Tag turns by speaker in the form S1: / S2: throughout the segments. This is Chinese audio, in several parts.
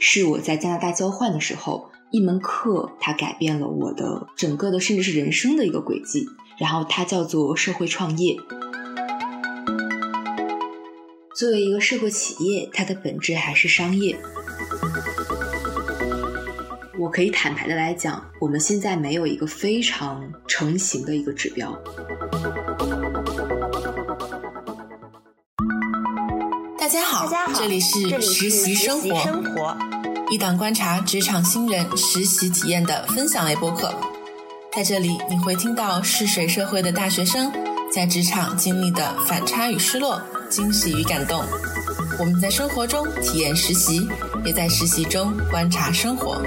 S1: 是我在加拿大交换的时候，一门课它改变了我的整个的，甚至是人生的一个轨迹。然后它叫做社会创业。作为一个社会企业，它的本质还是商业。我可以坦白的来讲，我们现在没有一个非常成型的一个指标。
S2: 这里是实习生活，一档观察职场新人实习体验的分享类播客。在这里，你会听到试水社会的大学生在职场经历的反差与失落、惊喜与感动。我们在生活中体验实习，也在实习中观察生活。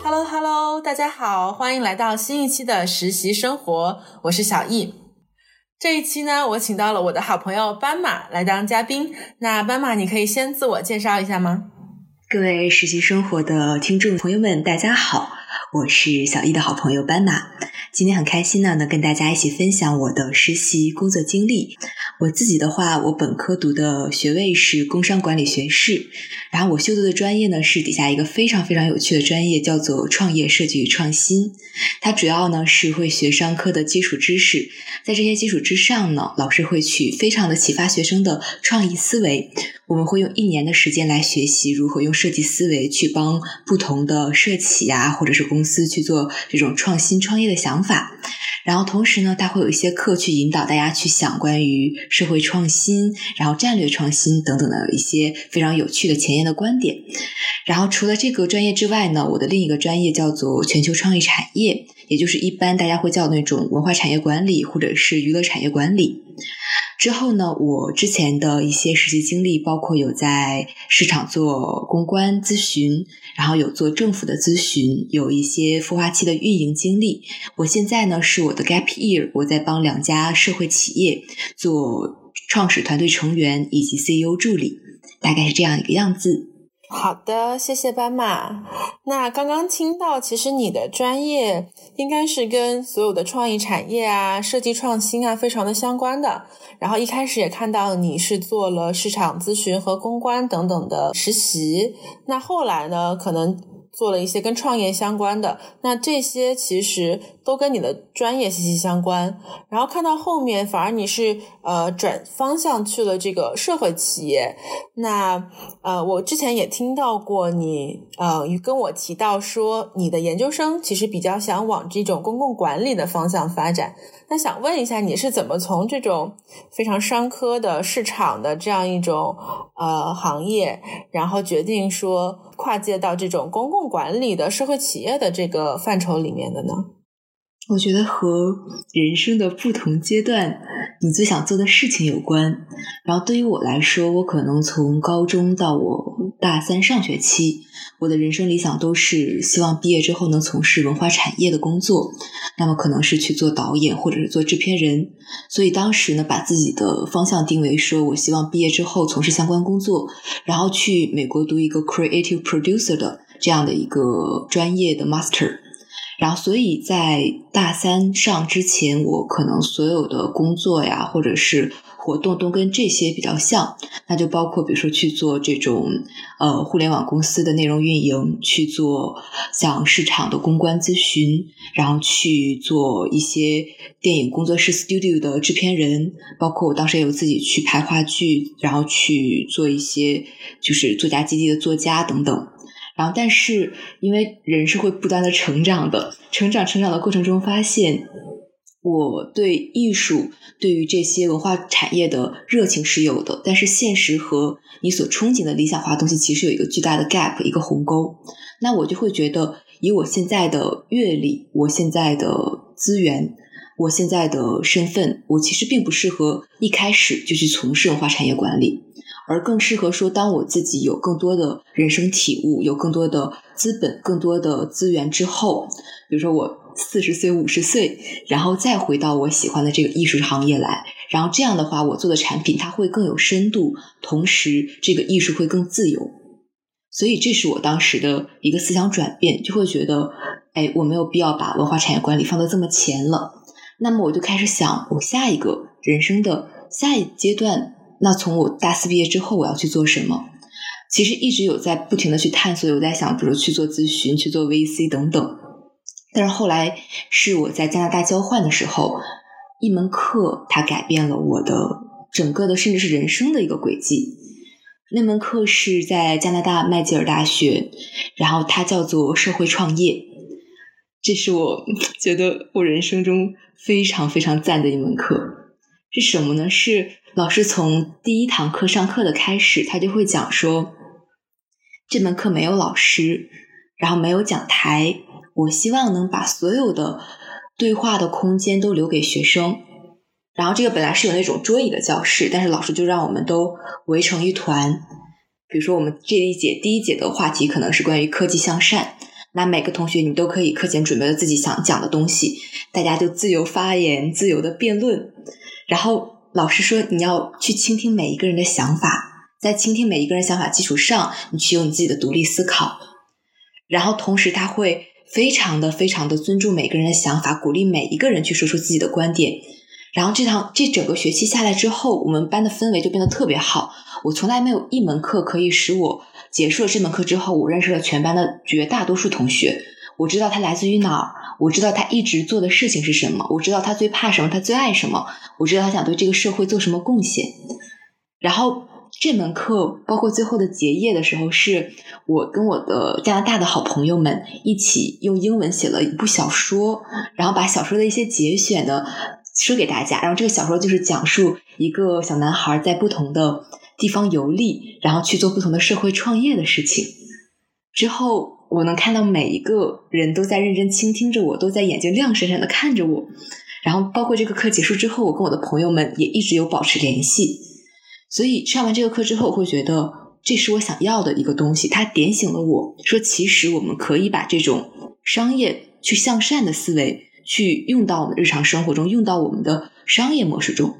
S2: Hello Hello，大家好，欢迎来到新一期的实习生活，我是小易。这一期呢，我请到了我的好朋友斑马来当嘉宾。那斑马，你可以先自我介绍一下吗？
S1: 各位实习生活的听众朋友们，大家好，我是小易的好朋友斑马。今天很开心呢，能跟大家一起分享我的实习工作经历。我自己的话，我本科读的学位是工商管理学士，然后我修读的专业呢是底下一个非常非常有趣的专业，叫做创业设计与创新。它主要呢是会学商科的基础知识，在这些基础之上呢，老师会去非常的启发学生的创意思维。我们会用一年的时间来学习如何用设计思维去帮不同的社企呀，或者是公司去做这种创新创业的想法。然后同时呢，他会有一些课去引导大家去想关于社会创新、然后战略创新等等的一些非常有趣的前沿的观点。然后除了这个专业之外呢，我的另一个专业叫做全球创意产业，也就是一般大家会叫那种文化产业管理或者是娱乐产业管理。之后呢，我之前的一些实习经历，包括有在市场做公关咨询，然后有做政府的咨询，有一些孵化器的运营经历。我现在呢是我的 gap year，我在帮两家社会企业做创始团队成员以及 CEO 助理，大概是这样一个样子。
S2: 好的，谢谢斑马。那刚刚听到，其实你的专业应该是跟所有的创意产业啊、设计创新啊非常的相关的。然后一开始也看到你是做了市场咨询和公关等等的实习。那后来呢，可能做了一些跟创业相关的。那这些其实。都跟你的专业息息相关，然后看到后面反而你是呃转方向去了这个社会企业，那呃我之前也听到过你呃跟我提到说你的研究生其实比较想往这种公共管理的方向发展，那想问一下你是怎么从这种非常商科的市场的这样一种呃行业，然后决定说跨界到这种公共管理的社会企业的这个范畴里面的呢？
S1: 我觉得和人生的不同阶段，你最想做的事情有关。然后对于我来说，我可能从高中到我大三上学期，我的人生理想都是希望毕业之后能从事文化产业的工作。那么可能是去做导演，或者是做制片人。所以当时呢，把自己的方向定为说，我希望毕业之后从事相关工作，然后去美国读一个 creative producer 的这样的一个专业的 master。然后，所以在大三上之前，我可能所有的工作呀，或者是活动都跟这些比较像。那就包括，比如说去做这种呃互联网公司的内容运营，去做像市场的公关咨询，然后去做一些电影工作室 studio 的制片人，包括我当时也有自己去拍话剧，然后去做一些就是作家基地的作家等等。然后，但是因为人是会不断的成长的，成长成长的过程中，发现我对艺术、对于这些文化产业的热情是有的，但是现实和你所憧憬的理想化东西，其实有一个巨大的 gap，一个鸿沟。那我就会觉得，以我现在的阅历、我现在的资源、我现在的身份，我其实并不适合一开始就去从事文化产业管理。而更适合说，当我自己有更多的人生体悟，有更多的资本、更多的资源之后，比如说我四十岁、五十岁，然后再回到我喜欢的这个艺术行业来，然后这样的话，我做的产品它会更有深度，同时这个艺术会更自由。所以这是我当时的一个思想转变，就会觉得，哎，我没有必要把文化产业管理放到这么前了。那么我就开始想，我下一个人生的下一阶段。那从我大四毕业之后，我要去做什么？其实一直有在不停的去探索，有在想，比如去做咨询、去做 VC 等等。但是后来是我在加拿大交换的时候，一门课它改变了我的整个的，甚至是人生的一个轨迹。那门课是在加拿大麦吉尔大学，然后它叫做社会创业。这是我觉得我人生中非常非常赞的一门课。是什么呢？是老师从第一堂课上课的开始，他就会讲说，这门课没有老师，然后没有讲台，我希望能把所有的对话的空间都留给学生。然后这个本来是有那种桌椅的教室，但是老师就让我们都围成一团。比如说我们这一节第一节的话题可能是关于科技向善。那每个同学，你都可以课前准备了自己想讲的东西，大家就自由发言、自由的辩论。然后老师说，你要去倾听每一个人的想法，在倾听每一个人想法基础上，你去有你自己的独立思考。然后同时，他会非常的、非常的尊重每个人的想法，鼓励每一个人去说出自己的观点。然后这堂这整个学期下来之后，我们班的氛围就变得特别好。我从来没有一门课可以使我。结束了这门课之后，我认识了全班的绝大多数同学。我知道他来自于哪儿，我知道他一直做的事情是什么，我知道他最怕什么，他最爱什么，我知道他想对这个社会做什么贡献。然后这门课包括最后的结业的时候，是我跟我的加拿大的好朋友们一起用英文写了一部小说，然后把小说的一些节选的说给大家。然后这个小说就是讲述一个小男孩在不同的。地方游历，然后去做不同的社会创业的事情。之后，我能看到每一个人都在认真倾听着我，都在眼睛亮闪闪的看着我。然后，包括这个课结束之后，我跟我的朋友们也一直有保持联系。所以，上完这个课之后，我会觉得这是我想要的一个东西。它点醒了我说，其实我们可以把这种商业去向善的思维，去用到我们日常生活中，用到我们的商业模式中。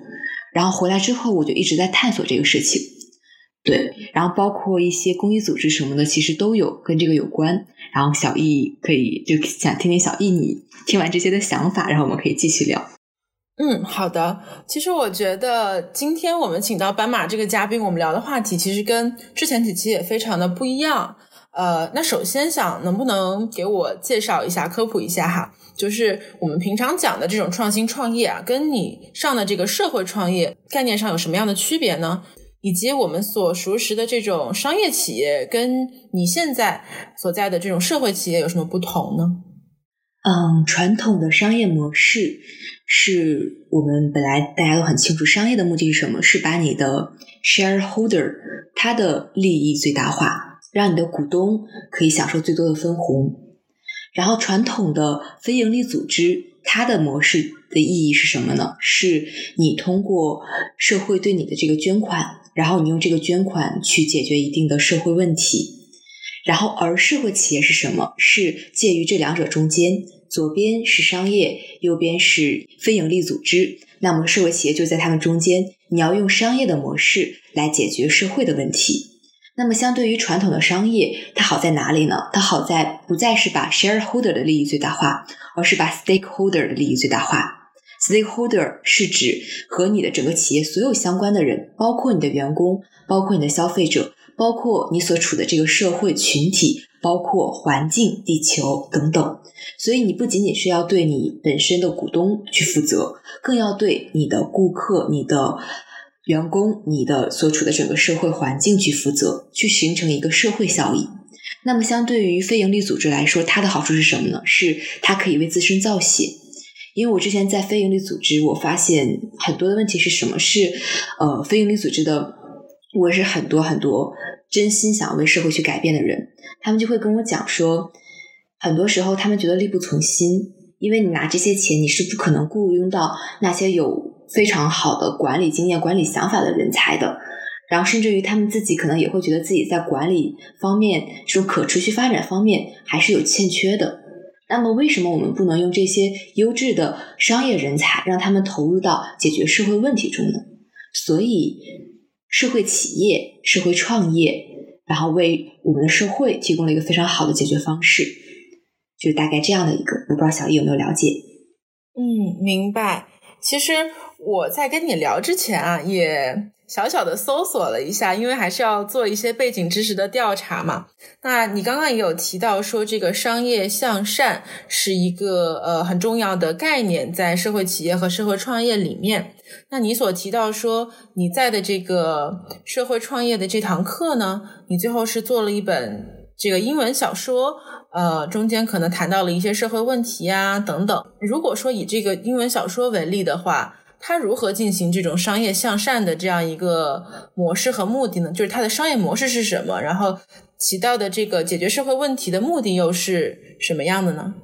S1: 然后回来之后，我就一直在探索这个事情，对，然后包括一些公益组织什么的，其实都有跟这个有关。然后小易可以就想听听小易你听完这些的想法，然后我们可以继续聊。
S2: 嗯，好的。其实我觉得今天我们请到斑马这个嘉宾，我们聊的话题其实跟之前几期也非常的不一样。呃，那首先想能不能给我介绍一下、科普一下哈？就是我们平常讲的这种创新创业啊，跟你上的这个社会创业概念上有什么样的区别呢？以及我们所熟识的这种商业企业，跟你现在所在的这种社会企业有什么不同呢？
S1: 嗯，传统的商业模式是我们本来大家都很清楚，商业的目的是什么？是把你的 shareholder 他的利益最大化，让你的股东可以享受最多的分红。然后，传统的非盈利组织，它的模式的意义是什么呢？是你通过社会对你的这个捐款，然后你用这个捐款去解决一定的社会问题。然后，而社会企业是什么？是介于这两者中间，左边是商业，右边是非营利组织。那么，社会企业就在他们中间，你要用商业的模式来解决社会的问题。那么，相对于传统的商业，它好在哪里呢？它好在不再是把 shareholder 的利益最大化，而是把 stakeholder 的利益最大化。Stakeholder 是指和你的整个企业所有相关的人，包括你的员工，包括你的消费者，包括你所处的这个社会群体，包括环境、地球等等。所以，你不仅仅是要对你本身的股东去负责，更要对你的顾客、你的。员工，你的所处的整个社会环境去负责，去形成一个社会效益。那么，相对于非营利组织来说，它的好处是什么呢？是它可以为自身造血。因为我之前在非营利组织，我发现很多的问题是什么？是呃，非营利组织的，我是很多很多真心想要为社会去改变的人，他们就会跟我讲说，很多时候他们觉得力不从心，因为你拿这些钱，你是不可能雇佣到那些有。非常好的管理经验、管理想法的人才的，然后甚至于他们自己可能也会觉得自己在管理方面、这种可持续发展方面还是有欠缺的。那么，为什么我们不能用这些优质的商业人才，让他们投入到解决社会问题中呢？所以，社会企业、社会创业，然后为我们的社会提供了一个非常好的解决方式，就大概这样的一个。我不知道小易有没有了解？
S2: 嗯，明白。其实。我在跟你聊之前啊，也小小的搜索了一下，因为还是要做一些背景知识的调查嘛。那你刚刚也有提到说，这个商业向善是一个呃很重要的概念，在社会企业和社会创业里面。那你所提到说你在的这个社会创业的这堂课呢，你最后是做了一本这个英文小说，呃，中间可能谈到了一些社会问题啊等等。如果说以这个英文小说为例的话，它如何进行这种商业向善的这样一个模式和目的呢？就是它的商业模式是什么？然后起到的这个解决社会问题的目的又是什么样的呢？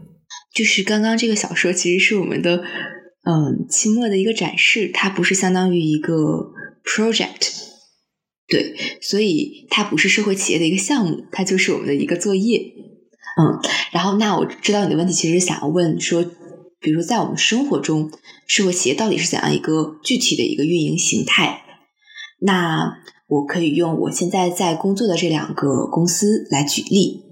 S1: 就是刚刚这个小说其实是我们的嗯期末的一个展示，它不是相当于一个 project，对，所以它不是社会企业的一个项目，它就是我们的一个作业。嗯，然后那我知道你的问题其实想要问说。比如在我们生活中，社会企业到底是怎样一个具体的一个运营形态？那我可以用我现在在工作的这两个公司来举例。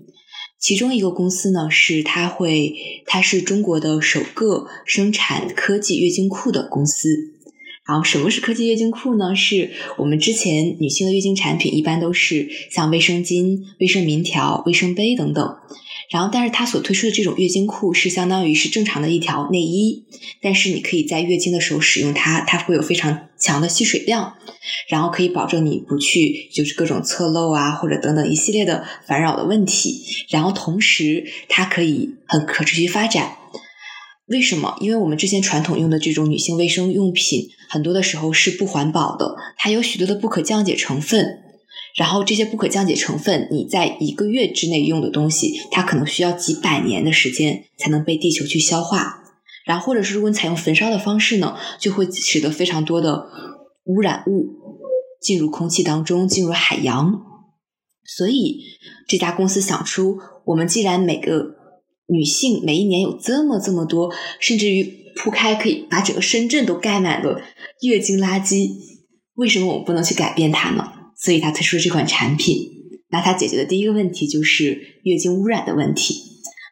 S1: 其中一个公司呢，是它会，它是中国的首个生产科技月经裤的公司。然后什么是科技月经裤呢？是我们之前女性的月经产品一般都是像卫生巾、卫生棉条、卫生杯等等。然后，但是它所推出的这种月经裤是相当于是正常的一条内衣，但是你可以在月经的时候使用它，它会有非常强的吸水量，然后可以保证你不去就是各种侧漏啊或者等等一系列的烦扰的问题。然后同时它可以很可持续发展。为什么？因为我们之前传统用的这种女性卫生用品，很多的时候是不环保的，它有许多的不可降解成分。然后这些不可降解成分，你在一个月之内用的东西，它可能需要几百年的时间才能被地球去消化。然后，或者是如果你采用焚烧的方式呢，就会使得非常多的污染物进入空气当中，进入海洋。所以这家公司想出，我们既然每个女性每一年有这么这么多，甚至于铺开可以把整个深圳都盖满的月经垃圾，为什么我们不能去改变它呢？所以他推出了这款产品，那他解决的第一个问题就是月经污染的问题。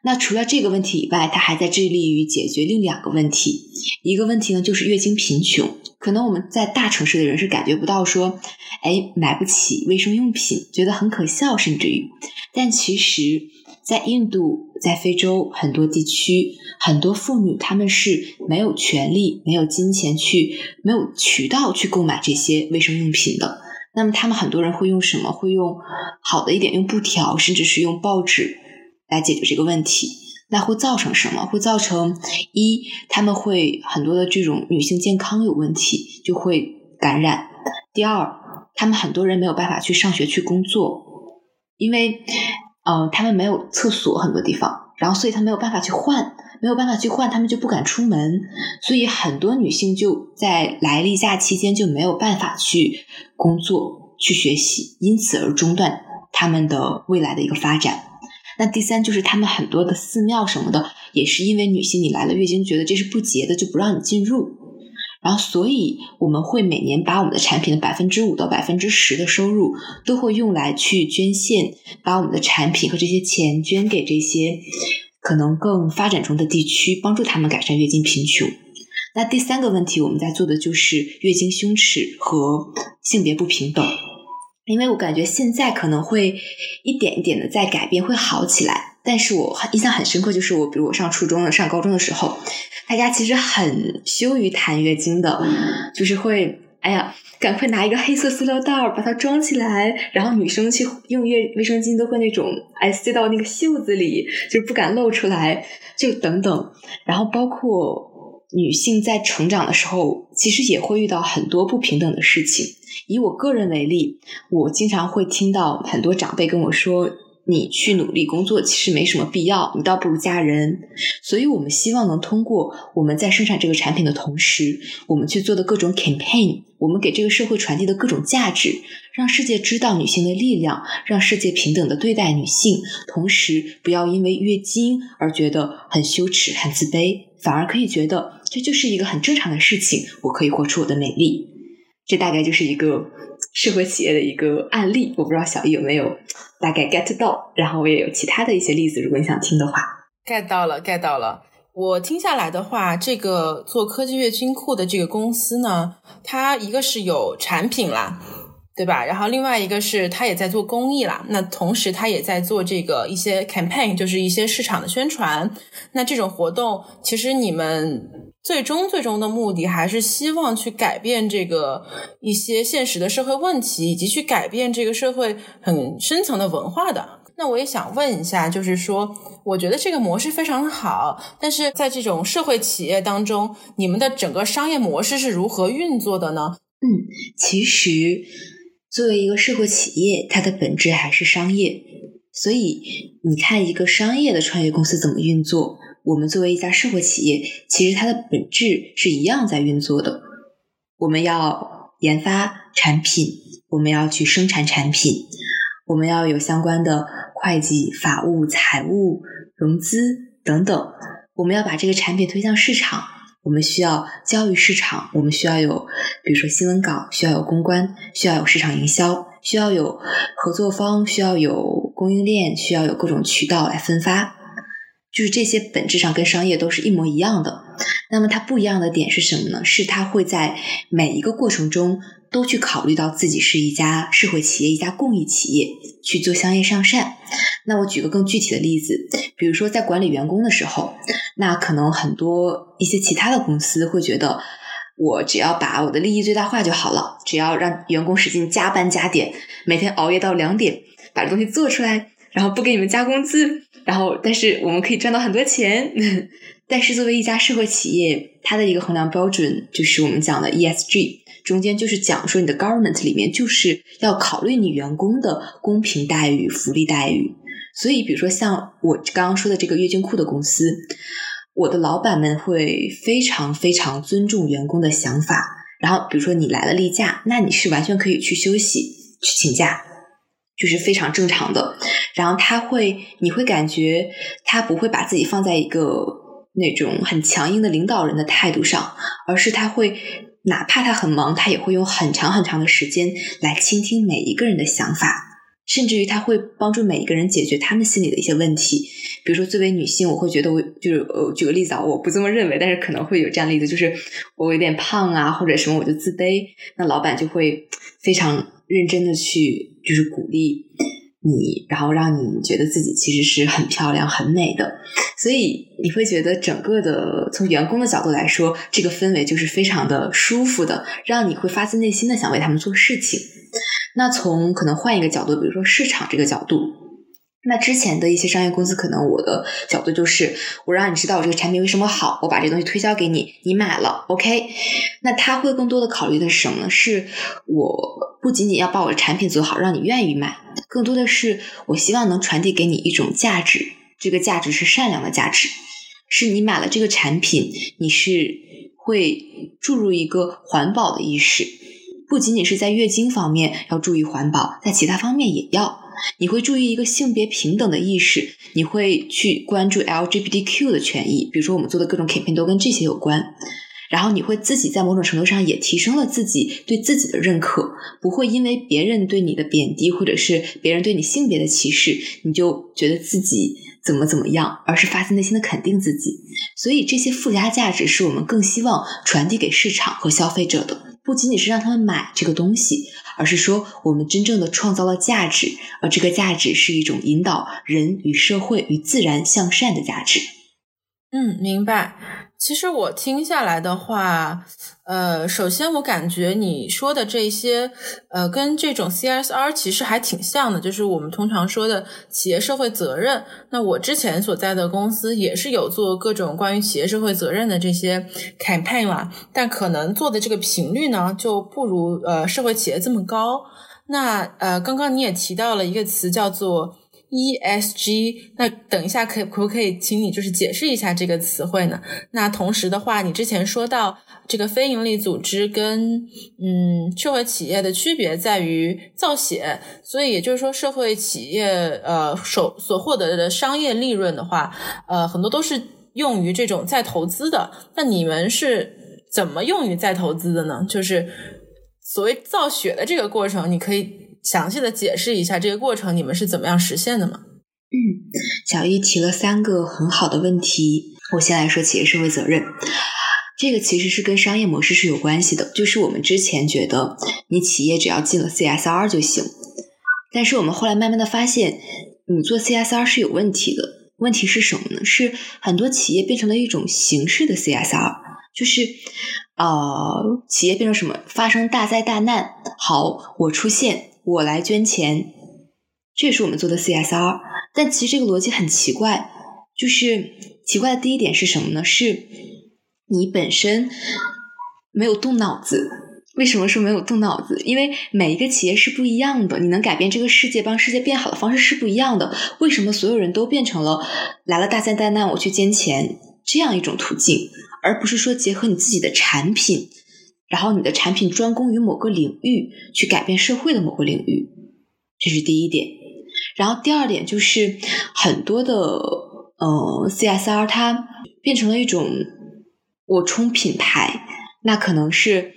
S1: 那除了这个问题以外，他还在致力于解决另两个问题。一个问题呢，就是月经贫穷。可能我们在大城市的人是感觉不到说，哎，买不起卫生用品，觉得很可笑，甚至于，但其实，在印度、在非洲很多地区，很多妇女她们是没有权利、没有金钱去、没有渠道去购买这些卫生用品的。那么他们很多人会用什么？会用好的一点，用布条，甚至是用报纸来解决这个问题。那会造成什么？会造成一，他们会很多的这种女性健康有问题，就会感染。第二，他们很多人没有办法去上学去工作，因为呃，他们没有厕所，很多地方，然后所以他没有办法去换。没有办法去换，他们就不敢出门，所以很多女性就在来例假期间就没有办法去工作、去学习，因此而中断他们的未来的一个发展。那第三就是他们很多的寺庙什么的，也是因为女性你来了月经，觉得这是不洁的，就不让你进入。然后，所以我们会每年把我们的产品的百分之五到百分之十的收入都会用来去捐献，把我们的产品和这些钱捐给这些。可能更发展中的地区，帮助他们改善月经贫穷。那第三个问题，我们在做的就是月经羞耻和性别不平等。因为我感觉现在可能会一点一点的在改变，会好起来。但是我印象很深刻，就是我比如我上初中了、上高中的时候，大家其实很羞于谈月经的，就是会。哎呀，赶快拿一个黑色塑料袋儿把它装起来，然后女生去用月卫生巾都会那种哎塞到那个袖子里，就不敢露出来，就等等。然后包括女性在成长的时候，其实也会遇到很多不平等的事情。以我个人为例，我经常会听到很多长辈跟我说。你去努力工作其实没什么必要，你倒不如嫁人。所以我们希望能通过我们在生产这个产品的同时，我们去做的各种 campaign，我们给这个社会传递的各种价值，让世界知道女性的力量，让世界平等的对待女性，同时不要因为月经而觉得很羞耻、很自卑，反而可以觉得这就是一个很正常的事情，我可以活出我的美丽。这大概就是一个。社会企业的一个案例，我不知道小易有没有大概 get 到，然后我也有其他的一些例子，如果你想听的话
S2: ，get 到了，get 到了。我听下来的话，这个做科技月金库的这个公司呢，它一个是有产品啦，对吧？然后另外一个是他也在做公益啦。那同时他也在做这个一些 campaign，就是一些市场的宣传。那这种活动，其实你们最终最终的目的还是希望去改变这个一些现实的社会问题，以及去改变这个社会很深层的文化的。那我也想问一下，就是说，我觉得这个模式非常好，但是在这种社会企业当中，你们的整个商业模式是如何运作的呢？
S1: 嗯，其实作为一个社会企业，它的本质还是商业，所以你看一个商业的创业公司怎么运作，我们作为一家社会企业，其实它的本质是一样在运作的。我们要研发产品，我们要去生产产品，我们要有相关的。会计、法务、财务、融资等等，我们要把这个产品推向市场，我们需要教育市场，我们需要有，比如说新闻稿，需要有公关，需要有市场营销，需要有合作方，需要有供应链，需要有各种渠道来分发，就是这些本质上跟商业都是一模一样的。那么它不一样的点是什么呢？是它会在每一个过程中都去考虑到自己是一家社会企业、一家公益企业去做商业上善。那我举个更具体的例子，比如说在管理员工的时候，那可能很多一些其他的公司会觉得，我只要把我的利益最大化就好了，只要让员工使劲加班加点，每天熬夜到两点，把这东西做出来，然后不给你们加工资，然后但是我们可以赚到很多钱。但是作为一家社会企业，它的一个衡量标准就是我们讲的 ESG。中间就是讲说，你的 government 里面就是要考虑你员工的公平待遇、福利待遇。所以，比如说像我刚刚说的这个月经库的公司，我的老板们会非常非常尊重员工的想法。然后，比如说你来了例假，那你是完全可以去休息、去请假，就是非常正常的。然后他会，你会感觉他不会把自己放在一个那种很强硬的领导人的态度上，而是他会。哪怕他很忙，他也会用很长很长的时间来倾听每一个人的想法，甚至于他会帮助每一个人解决他们心里的一些问题。比如说，作为女性，我会觉得我就是呃，举个例子啊，我不这么认为，但是可能会有这样例子，就是我有点胖啊，或者什么，我就自卑，那老板就会非常认真的去就是鼓励。你，然后让你觉得自己其实是很漂亮、很美的，所以你会觉得整个的从员工的角度来说，这个氛围就是非常的舒服的，让你会发自内心的想为他们做事情。那从可能换一个角度，比如说市场这个角度，那之前的一些商业公司，可能我的角度就是我让你知道我这个产品为什么好，我把这东西推销给你，你买了，OK？那他会更多的考虑的是什么呢？是我不仅仅要把我的产品做好，让你愿意买。更多的是，我希望能传递给你一种价值，这个价值是善良的价值，是你买了这个产品，你是会注入一个环保的意识，不仅仅是在月经方面要注意环保，在其他方面也要，你会注意一个性别平等的意识，你会去关注 LGBTQ 的权益，比如说我们做的各种 campaign 都跟这些有关。然后你会自己在某种程度上也提升了自己对自己的认可，不会因为别人对你的贬低或者是别人对你性别的歧视，你就觉得自己怎么怎么样，而是发自内心的肯定自己。所以这些附加价值是我们更希望传递给市场和消费者的，不仅仅是让他们买这个东西，而是说我们真正的创造了价值，而这个价值是一种引导人与社会与自然向善的价值。
S2: 嗯，明白。其实我听下来的话，呃，首先我感觉你说的这些，呃，跟这种 CSR 其实还挺像的，就是我们通常说的企业社会责任。那我之前所在的公司也是有做各种关于企业社会责任的这些 campaign 啦，但可能做的这个频率呢，就不如呃社会企业这么高。那呃，刚刚你也提到了一个词叫做。E S G，那等一下可可不可以请你就是解释一下这个词汇呢？那同时的话，你之前说到这个非营利组织跟嗯社会企业的区别在于造血，所以也就是说社会企业呃所所获得的商业利润的话，呃很多都是用于这种再投资的。那你们是怎么用于再投资的呢？就是所谓造血的这个过程，你可以。详细的解释一下这个过程，你们是怎么样实现的吗？
S1: 嗯，小易提了三个很好的问题，我先来说企业社会责任，这个其实是跟商业模式是有关系的。就是我们之前觉得你企业只要进了 CSR 就行，但是我们后来慢慢的发现，你做 CSR 是有问题的。问题是什么呢？是很多企业变成了一种形式的 CSR，就是呃，企业变成什么？发生大灾大难，好，我出现，我来捐钱，这也是我们做的 CSR。但其实这个逻辑很奇怪，就是奇怪的第一点是什么呢？是你本身没有动脑子。为什么说没有动脑子？因为每一个企业是不一样的，你能改变这个世界、帮世界变好的方式是不一样的。为什么所有人都变成了来了大灾大难我去捐钱这样一种途径，而不是说结合你自己的产品，然后你的产品专攻于某个领域去改变社会的某个领域？这是第一点。然后第二点就是很多的呃 CSR 它变成了一种我冲品牌，那可能是。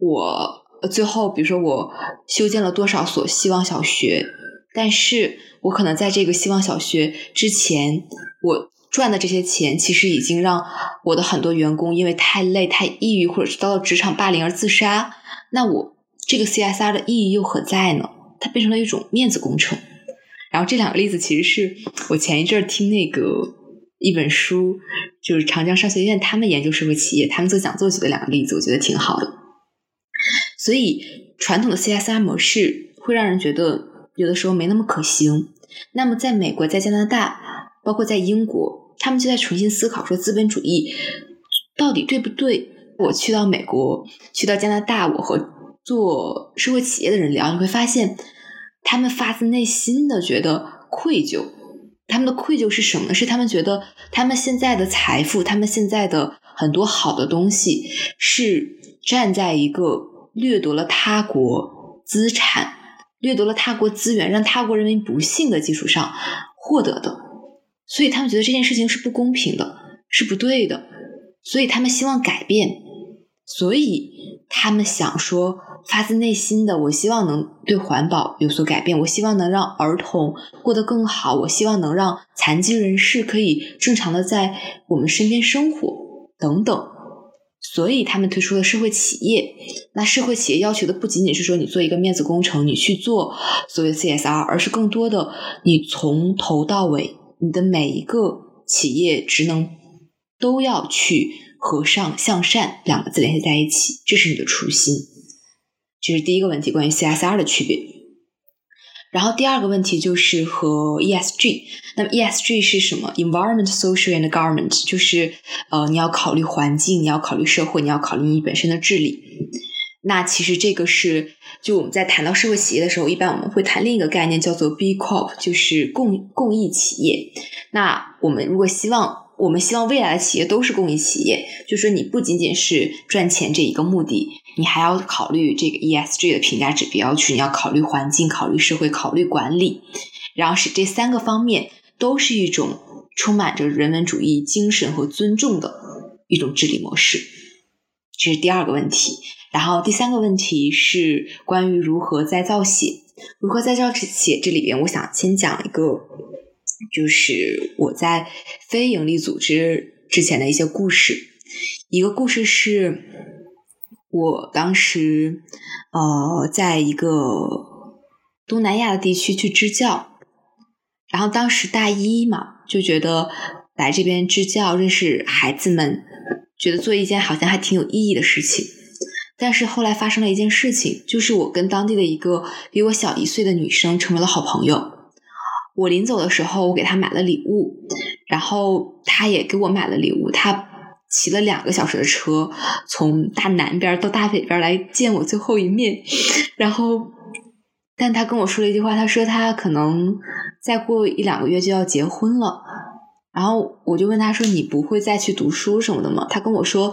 S1: 我最后，比如说我修建了多少所希望小学，但是我可能在这个希望小学之前，我赚的这些钱其实已经让我的很多员工因为太累、太抑郁，或者是遭到职场霸凌而自杀。那我这个 CSR 的意义又何在呢？它变成了一种面子工程。然后这两个例子其实是我前一阵儿听那个一本书，就是长江商学院他们研究社会企业，他们做讲座举的两个例子，我觉得挺好的。所以，传统的 CSR 模式会让人觉得有的时候没那么可行。那么，在美国、在加拿大，包括在英国，他们就在重新思考说资本主义到底对不对。我去到美国，去到加拿大，我和做社会企业的人聊，你会发现，他们发自内心的觉得愧疚。他们的愧疚是什么呢？是他们觉得他们现在的财富，他们现在的很多好的东西，是站在一个。掠夺了他国资产，掠夺了他国资源，让他国人民不幸的基础上获得的，所以他们觉得这件事情是不公平的，是不对的，所以他们希望改变，所以他们想说，发自内心的，我希望能对环保有所改变，我希望能让儿童过得更好，我希望能让残疾人士可以正常的在我们身边生活，等等。所以他们推出了社会企业。那社会企业要求的不仅仅是说你做一个面子工程，你去做所谓 CSR，而是更多的你从头到尾，你的每一个企业职能都要去和上向善两个字联系在一起，这是你的初心。这是第一个问题，关于 CSR 的区别。然后第二个问题就是和 ESG。那么 ESG 是什么？Environment, Social and Government，就是呃，你要考虑环境，你要考虑社会，你要考虑你本身的治理。那其实这个是，就我们在谈到社会企业的时候，一般我们会谈另一个概念，叫做 B Corp，就是共共益企业。那我们如果希望，我们希望未来的企业都是公益企业，就是说你不仅仅是赚钱这一个目的。你还要考虑这个 ESG 的评价指标，去你要考虑环境、考虑社会、考虑管理，然后是这三个方面都是一种充满着人文主义精神和尊重的一种治理模式。这是第二个问题。然后第三个问题是关于如何再造血。如何再造血这里边，我想先讲一个，就是我在非营利组织之前的一些故事。一个故事是。我当时，呃，在一个东南亚的地区去支教，然后当时大一嘛，就觉得来这边支教，认识孩子们，觉得做一件好像还挺有意义的事情。但是后来发生了一件事情，就是我跟当地的一个比我小一岁的女生成为了好朋友。我临走的时候，我给她买了礼物，然后她也给我买了礼物，她。骑了两个小时的车，从大南边到大北边来见我最后一面，然后，但她跟我说了一句话，她说她可能再过一两个月就要结婚了，然后我就问她说：“你不会再去读书什么的吗？”她跟我说：“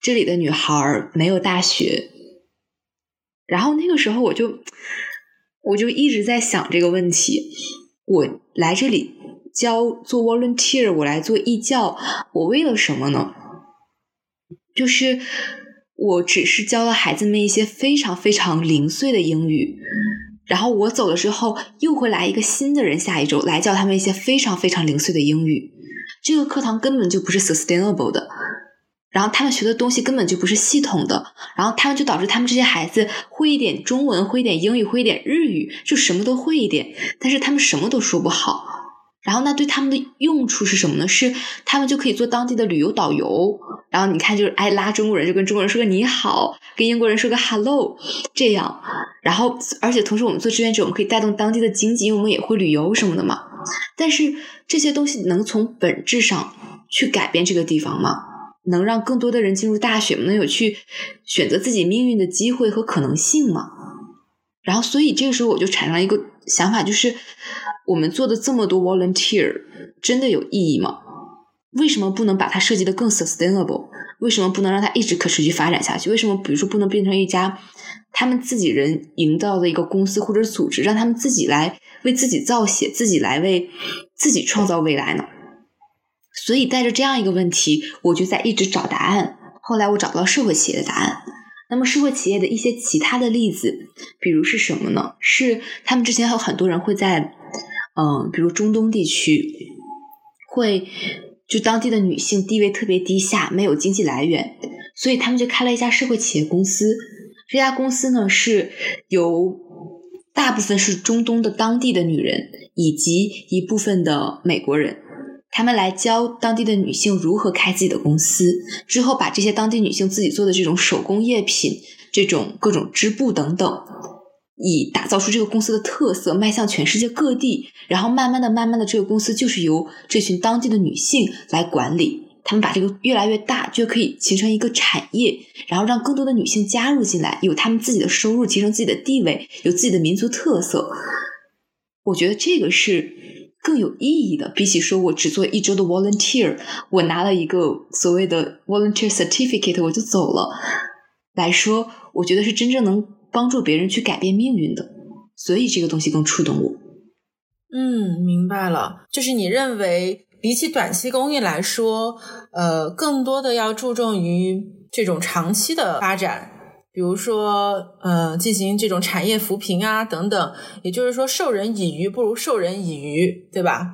S1: 这里的女孩没有大学。”然后那个时候我就我就一直在想这个问题，我来这里教做 volunteer，我来做义教，我为了什么呢？就是我只是教了孩子们一些非常非常零碎的英语，然后我走了之后，又会来一个新的人，下一周来教他们一些非常非常零碎的英语。这个课堂根本就不是 sustainable 的。然后他们学的东西根本就不是系统的，然后他们就导致他们这些孩子会一点中文，会一点英语，会一点日语，就什么都会一点，但是他们什么都说不好。然后那对他们的用处是什么呢？是他们就可以做当地的旅游导游。然后你看，就是爱拉中国人，就跟中国人说个你好，跟英国人说个 hello，这样。然后而且同时我们做志愿者，我们可以带动当地的经济，因为我们也会旅游什么的嘛。但是这些东西能从本质上去改变这个地方吗？能让更多的人进入大学，能有去选择自己命运的机会和可能性吗？然后，所以这个时候我就产生了一个想法，就是我们做的这么多 volunteer 真的有意义吗？为什么不能把它设计的更 sustainable？为什么不能让它一直可持续发展下去？为什么比如说不能变成一家他们自己人营造的一个公司或者组织，让他们自己来为自己造血，自己来为自己创造未来呢？所以带着这样一个问题，我就在一直找答案。后来我找到社会企业的答案。那么社会企业的一些其他的例子，比如是什么呢？是他们之前还有很多人会在，嗯，比如中东地区，会就当地的女性地位特别低下，没有经济来源，所以他们就开了一家社会企业公司。这家公司呢，是由大部分是中东的当地的女人，以及一部分的美国人。他们来教当地的女性如何开自己的公司，之后把这些当地女性自己做的这种手工业品、这种各种织布等等，以打造出这个公司的特色，迈向全世界各地。然后慢慢的、慢慢的，这个公司就是由这群当地的女性来管理。他们把这个越来越大，就可以形成一个产业，然后让更多的女性加入进来，有他们自己的收入，提升自己的地位，有自己的民族特色。我觉得这个是。更有意义的，比起说我只做一周的 volunteer，我拿了一个所谓的 volunteer certificate，我就走了。来说，我觉得是真正能帮助别人去改变命运的，所以这个东西更触动我。
S2: 嗯，明白了，就是你认为比起短期公益来说，呃，更多的要注重于这种长期的发展。比如说，呃，进行这种产业扶贫啊，等等，也就是说，授人以鱼不如授人以渔，对吧？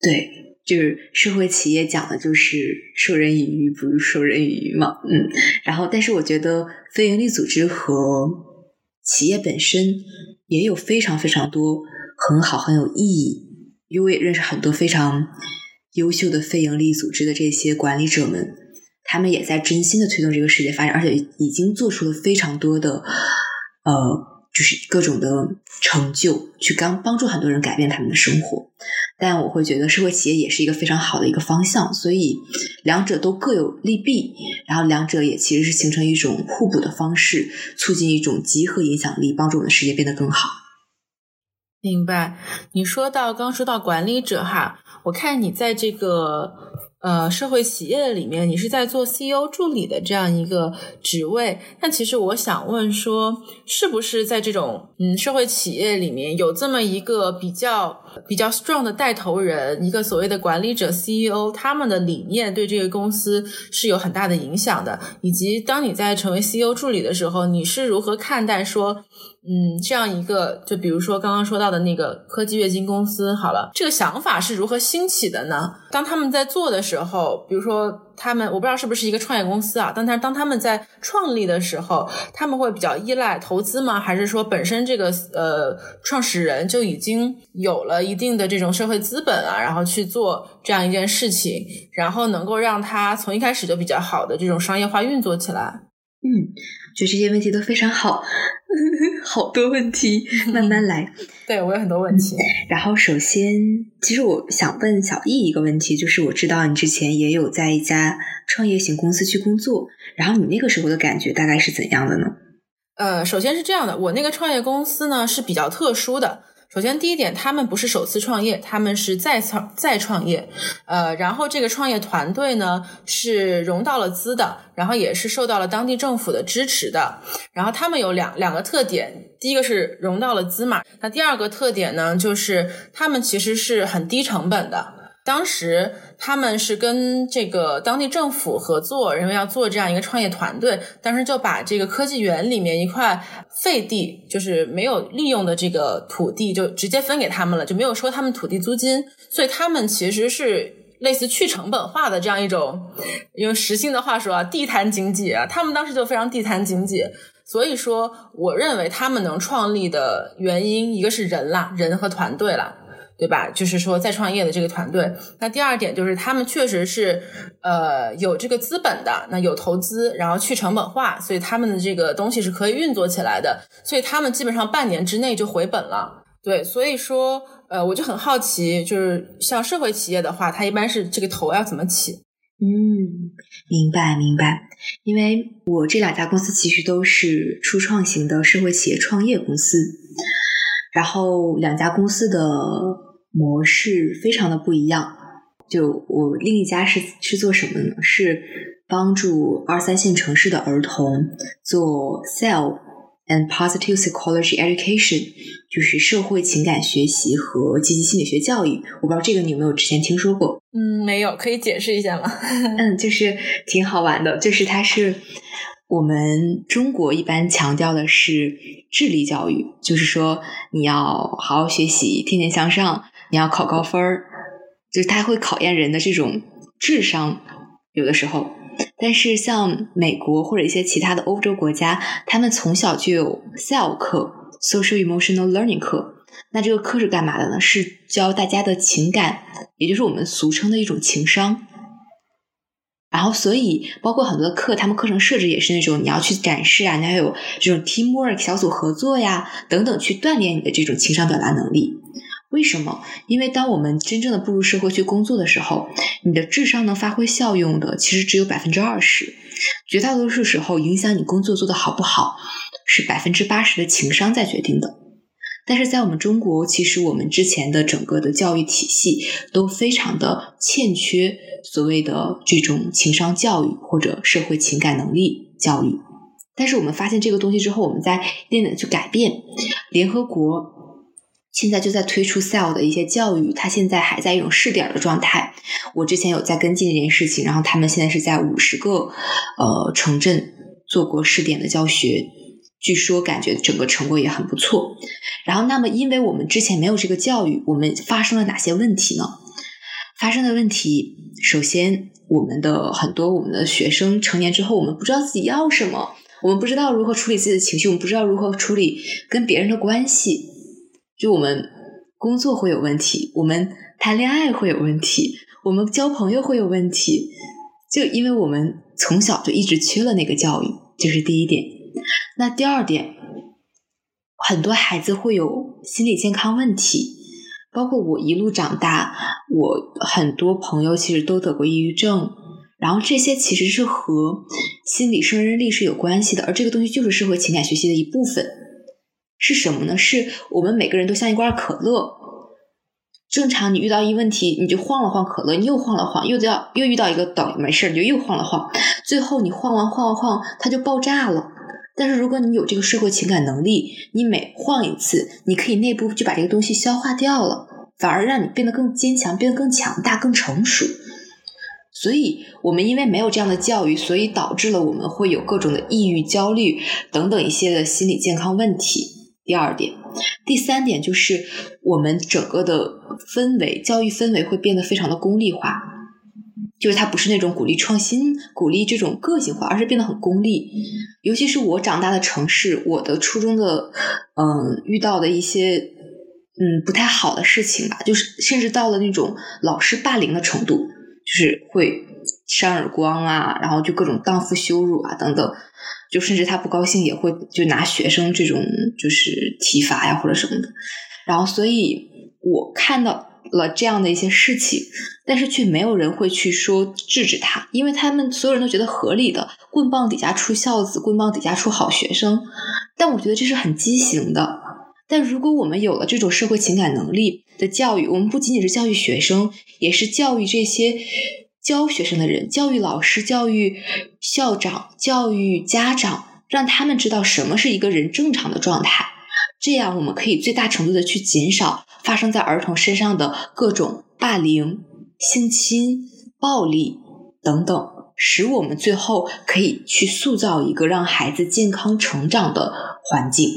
S1: 对，就是社会企业讲的就是授人以鱼不如授人以渔嘛。嗯，然后，但是我觉得非营利组织和企业本身也有非常非常多很好很有意义，因为我也认识很多非常优秀的非营利组织的这些管理者们。他们也在真心的推动这个世界发展，而且已经做出了非常多的，呃，就是各种的成就，去刚帮助很多人改变他们的生活。但我会觉得社会企业也是一个非常好的一个方向，所以两者都各有利弊，然后两者也其实是形成一种互补的方式，促进一种集合影响力，帮助我们的世界变得更好。
S2: 明白？你说到刚说到管理者哈，我看你在这个。呃，社会企业里面，你是在做 CEO 助理的这样一个职位。那其实我想问说，是不是在这种嗯社会企业里面有这么一个比较比较 strong 的带头人，一个所谓的管理者 CEO，他们的理念对这个公司是有很大的影响的。以及当你在成为 CEO 助理的时候，你是如何看待说？嗯，这样一个，就比如说刚刚说到的那个科技月经公司，好了，这个想法是如何兴起的呢？当他们在做的时候，比如说他们，我不知道是不是一个创业公司啊，但他当他们在创立的时候，他们会比较依赖投资吗？还是说本身这个呃创始人就已经有了一定的这种社会资本啊，然后去做这样一件事情，然后能够让他从一开始就比较好的这种商业化运作起来？
S1: 嗯。觉得这些问题都非常好，好多问题，慢慢来。
S2: 对我有很多问题。
S1: 然后首先，其实我想问小易一个问题，就是我知道你之前也有在一家创业型公司去工作，然后你那个时候的感觉大概是怎样的呢？
S2: 呃，首先是这样的，我那个创业公司呢是比较特殊的。首先，第一点，他们不是首次创业，他们是再创再创业，呃，然后这个创业团队呢是融到了资的，然后也是受到了当地政府的支持的，然后他们有两两个特点，第一个是融到了资嘛，那第二个特点呢就是他们其实是很低成本的。当时他们是跟这个当地政府合作，认为要做这样一个创业团队，当时就把这个科技园里面一块废地，就是没有利用的这个土地，就直接分给他们了，就没有收他们土地租金，所以他们其实是。类似去成本化的这样一种，用实心的话说啊，地摊经济啊，他们当时就非常地摊经济。所以说，我认为他们能创立的原因，一个是人啦，人和团队啦，对吧？就是说，在创业的这个团队。那第二点就是，他们确实是呃有这个资本的，那有投资，然后去成本化，所以他们的这个东西是可以运作起来的。所以他们基本上半年之内就回本了。对，所以说，呃，我就很好奇，就是像社会企业的话，它一般是这个头要怎么起？
S1: 嗯，明白明白，因为我这两家公司其实都是初创型的社会企业创业公司，然后两家公司的模式非常的不一样。就我另一家是是做什么呢？是帮助二三线城市的儿童做 sell。And positive psychology education 就是社会情感学习和积极心理学教育。我不知道这个你有没有之前听说过？
S2: 嗯，没有，可以解释一下吗？
S1: 嗯，就是挺好玩的。就是它是我们中国一般强调的是智力教育，就是说你要好好学习，天天向上，你要考高分儿，就是它会考验人的这种智商，有的时候。但是像美国或者一些其他的欧洲国家，他们从小就有 self 课 （Social Emotional Learning 课）。那这个课是干嘛的呢？是教大家的情感，也就是我们俗称的一种情商。然后，所以包括很多的课，他们课程设置也是那种你要去展示啊，你要有这种 teamwork 小组合作呀等等，去锻炼你的这种情商表达能力。为什么？因为当我们真正的步入社会去工作的时候，你的智商能发挥效用的其实只有百分之二十，绝大多数时候影响你工作做得好不好，是百分之八十的情商在决定的。但是在我们中国，其实我们之前的整个的教育体系都非常的欠缺所谓的这种情商教育或者社会情感能力教育。但是我们发现这个东西之后，我们在一点点去改变，联合国。现在就在推出 Sell 的一些教育，它现在还在一种试点的状态。我之前有在跟进这件事情，然后他们现在是在五十个呃城镇做过试点的教学，据说感觉整个成果也很不错。然后，那么因为我们之前没有这个教育，我们发生了哪些问题呢？发生的问题，首先我们的很多我们的学生成年之后，我们不知道自己要什么，我们不知道如何处理自己的情绪，我们不知道如何处理跟别人的关系。就我们工作会有问题，我们谈恋爱会有问题，我们交朋友会有问题，就因为我们从小就一直缺了那个教育，这是第一点。那第二点，很多孩子会有心理健康问题，包括我一路长大，我很多朋友其实都得过抑郁症，然后这些其实是和心理胜任力是有关系的，而这个东西就是社会情感学习的一部分。是什么呢？是我们每个人都像一罐可乐。正常，你遇到一问题，你就晃了晃可乐，你又晃了晃，又要又遇到一个倒没事，你就又晃了晃，最后你晃完晃晃，它就爆炸了。但是如果你有这个社会情感能力，你每晃一次，你可以内部就把这个东西消化掉了，反而让你变得更坚强，变得更强大，更成熟。所以，我们因为没有这样的教育，所以导致了我们会有各种的抑郁、焦虑等等一些的心理健康问题。第二点，第三点就是我们整个的氛围，教育氛围会变得非常的功利化，就是它不是那种鼓励创新、鼓励这种个性化，而是变得很功利。尤其是我长大的城市，我的初中的嗯遇到的一些嗯不太好的事情吧，就是甚至到了那种老师霸凌的程度，就是会扇耳光啊，然后就各种荡妇羞辱啊等等。就甚至他不高兴也会就拿学生这种就是体罚呀或者什么的，然后所以我看到了这样的一些事情，但是却没有人会去说制止他，因为他们所有人都觉得合理的，棍棒底下出孝子，棍棒底下出好学生。但我觉得这是很畸形的。但如果我们有了这种社会情感能力的教育，我们不仅仅是教育学生，也是教育这些。教学生的人，教育老师、教育校长、教育家长，让他们知道什么是一个人正常的状态。这样，我们可以最大程度的去减少发生在儿童身上的各种霸凌、性侵、暴力等等，使我们最后可以去塑造一个让孩子健康成长的环境。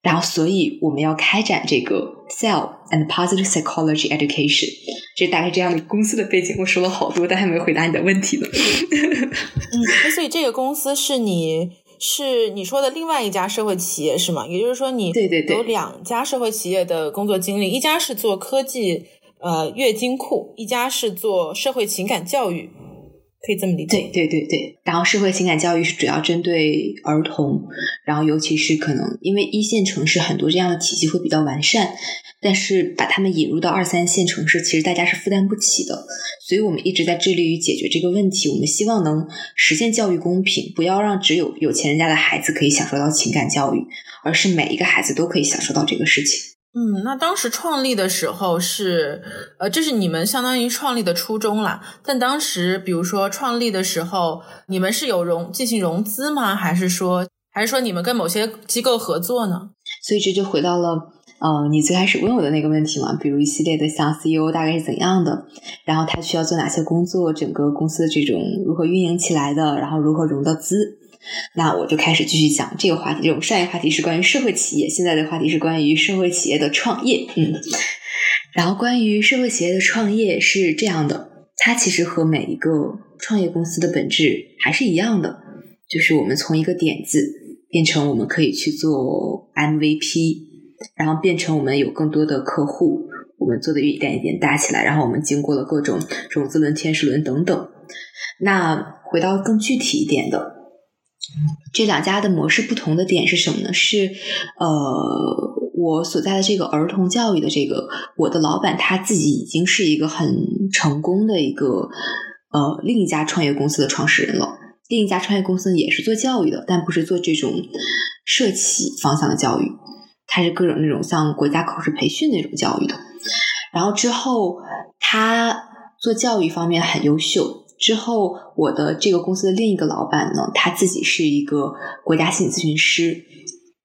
S1: 然后，所以我们要开展这个 SEL and Positive Psychology Education，这大概这样的公司的背景。我说了好多，但还没有回答你的问题呢。
S2: 嗯，所以这个公司是你是你说的另外一家社会企业是吗？也就是说，你
S1: 对对对
S2: 有两家社会企业的工作经历，一家是做科技呃月经库，一家是做社会情感教育。可以这么理
S1: 解，对对对对。然后社会情感教育是主要针对儿童，然后尤其是可能因为一线城市很多这样的体系会比较完善，但是把他们引入到二三线城市，其实大家是负担不起的。所以我们一直在致力于解决这个问题。我们希望能实现教育公平，不要让只有有钱人家的孩子可以享受到情感教育，而是每一个孩子都可以享受到这个事情。
S2: 嗯，那当时创立的时候是，呃，这是你们相当于创立的初衷啦。但当时，比如说创立的时候，你们是有融进行融资吗？还是说，还是说你们跟某些机构合作呢？
S1: 所以这就回到了，呃，你最开始问我的那个问题嘛，比如一系列的像 CEO 大概是怎样的，然后他需要做哪些工作，整个公司的这种如何运营起来的，然后如何融到资。那我就开始继续讲这个话题。这种上一个话题是关于社会企业，现在的话题是关于社会企业的创业。嗯，然后关于社会企业的创业是这样的，它其实和每一个创业公司的本质还是一样的，就是我们从一个点子变成我们可以去做 MVP，然后变成我们有更多的客户，我们做的一点一点大起来，然后我们经过了各种种子轮、天使轮等等。那回到更具体一点的。这两家的模式不同的点是什么呢？是呃，我所在的这个儿童教育的这个，我的老板他自己已经是一个很成功的一个呃另一家创业公司的创始人了。另一家创业公司也是做教育的，但不是做这种社企方向的教育，它是各种那种像国家考试培训那种教育的。然后之后他做教育方面很优秀。之后，我的这个公司的另一个老板呢，他自己是一个国家心理咨询师。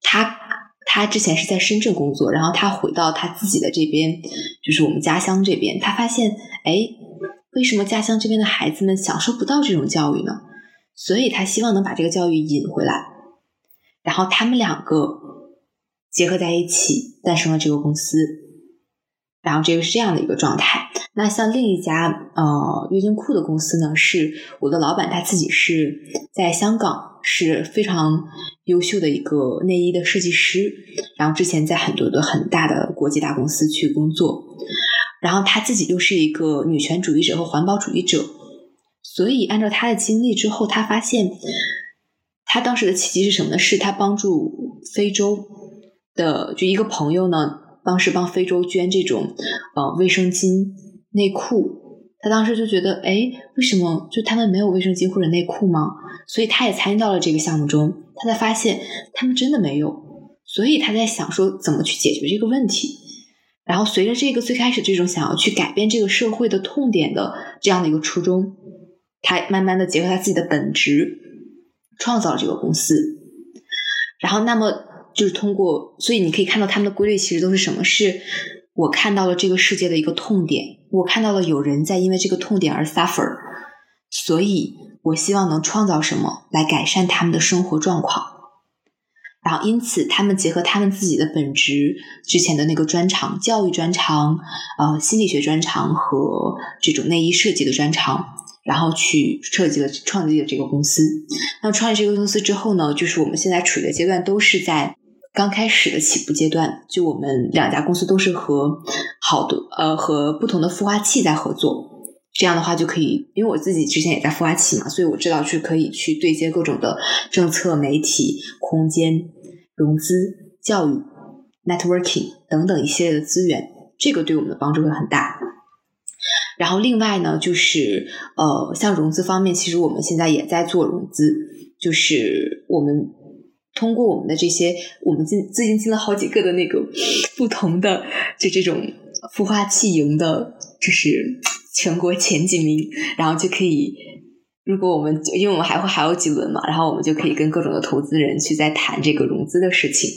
S1: 他他之前是在深圳工作，然后他回到他自己的这边，就是我们家乡这边，他发现，哎，为什么家乡这边的孩子们享受不到这种教育呢？所以他希望能把这个教育引回来。然后他们两个结合在一起，诞生了这个公司。然后这个是这样的一个状态。那像另一家呃月经裤的公司呢，是我的老板他自己是在香港是非常优秀的一个内衣的设计师，然后之前在很多的很大的国际大公司去工作，然后他自己又是一个女权主义者和环保主义者，所以按照他的经历之后，他发现他当时的契机是什么呢？是他帮助非洲的就一个朋友呢，当时帮非洲捐这种呃卫生巾。内裤，他当时就觉得，哎，为什么就他们没有卫生巾或者内裤吗？所以他也参与到了这个项目中。他才发现他们真的没有，所以他在想说怎么去解决这个问题。然后随着这个最开始这种想要去改变这个社会的痛点的这样的一个初衷，他慢慢的结合他自己的本职，创造了这个公司。然后那么就是通过，所以你可以看到他们的规律其实都是什么？是我看到了这个世界的一个痛点。我看到了有人在因为这个痛点而 suffer，所以我希望能创造什么来改善他们的生活状况。然后，因此他们结合他们自己的本职，之前的那个专长——教育专长、呃心理学专长和这种内衣设计的专长，然后去设计了创立了这个公司。那创立这个公司之后呢，就是我们现在处于的阶段都是在。刚开始的起步阶段，就我们两家公司都是和好多呃和不同的孵化器在合作，这样的话就可以，因为我自己之前也在孵化器嘛，所以我知道是可以去对接各种的政策、媒体、空间、融资、教育、networking 等等一系列的资源，这个对我们的帮助会很大。然后另外呢，就是呃像融资方面，其实我们现在也在做融资，就是我们。通过我们的这些，我们进最近进了好几个的那个不同的，就这种孵化器营的，就是全国前几名，然后就可以，如果我们因为我们还会还有几轮嘛，然后我们就可以跟各种的投资人去在谈这个融资的事情，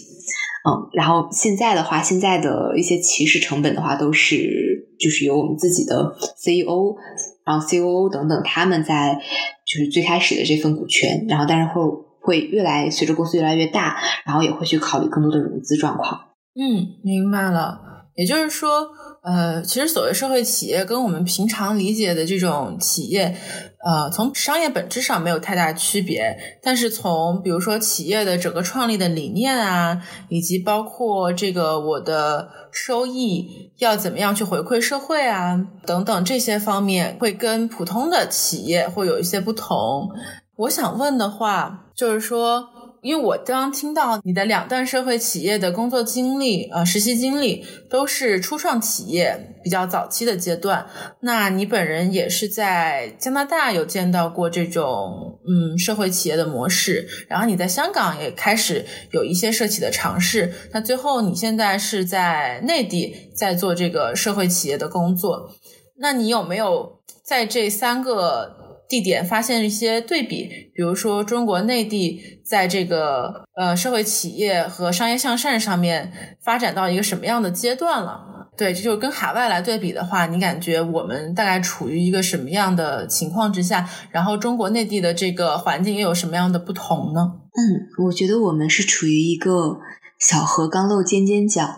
S1: 嗯，然后现在的话，现在的一些起始成本的话，都是就是由我们自己的 CEO，然后 COO 等等他们在就是最开始的这份股权，然后但是会。会越来随着公司越来越大，然后也会去考虑更多的融资状况。
S2: 嗯，明白了。也就是说，呃，其实所谓社会企业跟我们平常理解的这种企业，呃，从商业本质上没有太大区别，但是从比如说企业的整个创立的理念啊，以及包括这个我的收益要怎么样去回馈社会啊，等等这些方面，会跟普通的企业会有一些不同。我想问的话，就是说。因为我刚刚听到你的两段社会企业的工作经历，呃，实习经历都是初创企业比较早期的阶段。那你本人也是在加拿大有见到过这种嗯社会企业的模式，然后你在香港也开始有一些社企的尝试。那最后你现在是在内地在做这个社会企业的工作，那你有没有在这三个？地点发现一些对比，比如说中国内地在这个呃社会企业和商业向善上面发展到一个什么样的阶段了？对，这就跟海外来对比的话，你感觉我们大概处于一个什么样的情况之下？然后中国内地的这个环境又有什么样的不同呢？
S1: 嗯，我觉得我们是处于一个小河刚露尖尖角，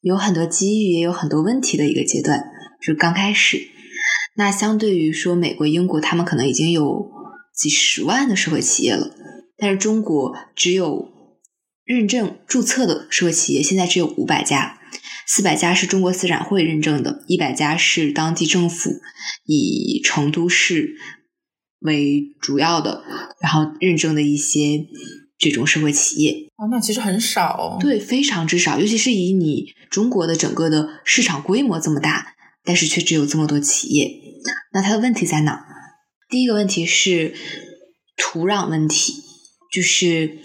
S1: 有很多机遇，也有很多问题的一个阶段，就刚开始。那相对于说，美国、英国他们可能已经有几十万的社会企业了，但是中国只有认证注册的社会企业，现在只有五百家，四百家是中国慈善会认证的，一百家是当地政府以成都市为主要的，然后认证的一些这种社会企业。
S2: 啊，那其实很少，哦
S1: 对，非常之少，尤其是以你中国的整个的市场规模这么大。但是却只有这么多企业，那它的问题在哪？第一个问题是土壤问题，就是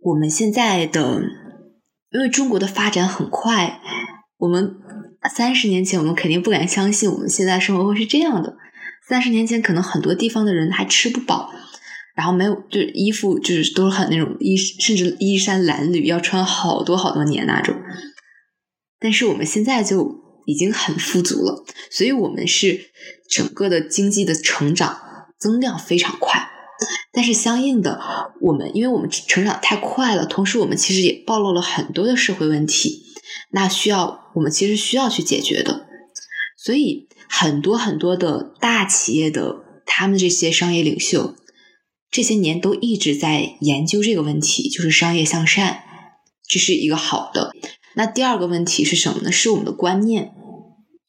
S1: 我们现在的，因为中国的发展很快，我们三十年前我们肯定不敢相信我们现在生活会是这样的。三十年前可能很多地方的人还吃不饱，然后没有就衣服就是都是很那种衣甚至衣衫褴褛，要穿好多好多年那种。但是我们现在就。已经很富足了，所以我们是整个的经济的成长增量非常快，但是相应的，我们因为我们成长太快了，同时我们其实也暴露了很多的社会问题，那需要我们其实需要去解决的，所以很多很多的大企业的他们这些商业领袖这些年都一直在研究这个问题，就是商业向善，这是一个好的。那第二个问题是什么呢？是我们的观念。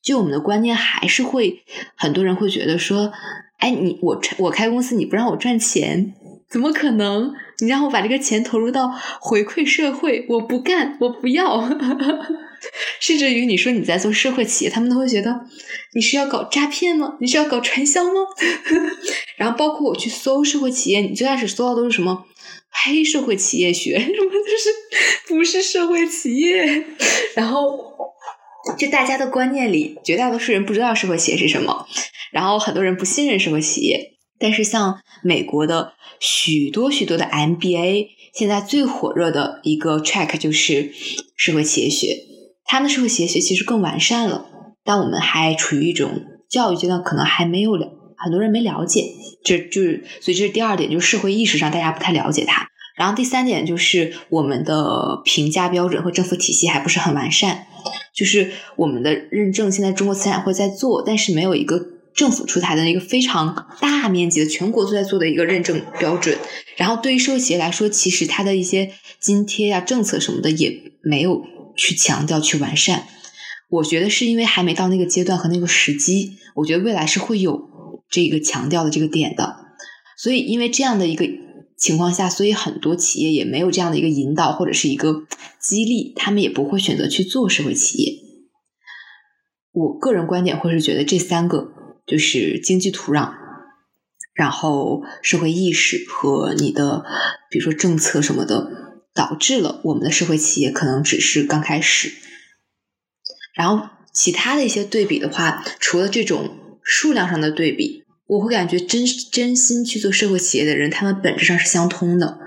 S1: 就我们的观念还是会，很多人会觉得说，哎，你我我开公司，你不让我赚钱，怎么可能？你让我把这个钱投入到回馈社会，我不干，我不要。甚至于你说你在做社会企业，他们都会觉得你是要搞诈骗吗？你是要搞传销吗？然后包括我去搜社会企业，你最开始搜到都是什么黑社会企业学，什么就是不是社会企业，然后。就大家的观念里，绝大多数人不知道社会企业是什么，然后很多人不信任社会企业。但是像美国的许多许多的 MBA，现在最火热的一个 track 就是社会企业学。他们的社会企业学其实更完善了，但我们还处于一种教育阶段，可能还没有了，很多人没了解。这就是，所以这是第二点，就是社会意识上大家不太了解它。然后第三点就是我们的评价标准和政府体系还不是很完善，就是我们的认证现在中国慈善会在做，但是没有一个政府出台的一个非常大面积的全国都在做的一个认证标准。然后对于社会企业来说，其实它的一些津贴呀、政策什么的也没有去强调去完善。我觉得是因为还没到那个阶段和那个时机，我觉得未来是会有这个强调的这个点的。所以因为这样的一个。情况下，所以很多企业也没有这样的一个引导或者是一个激励，他们也不会选择去做社会企业。我个人观点会是觉得这三个就是经济土壤，然后社会意识和你的比如说政策什么的，导致了我们的社会企业可能只是刚开始。然后其他的一些对比的话，除了这种数量上的对比。我会感觉真真心去做社会企业的人，他们本质上是相通的。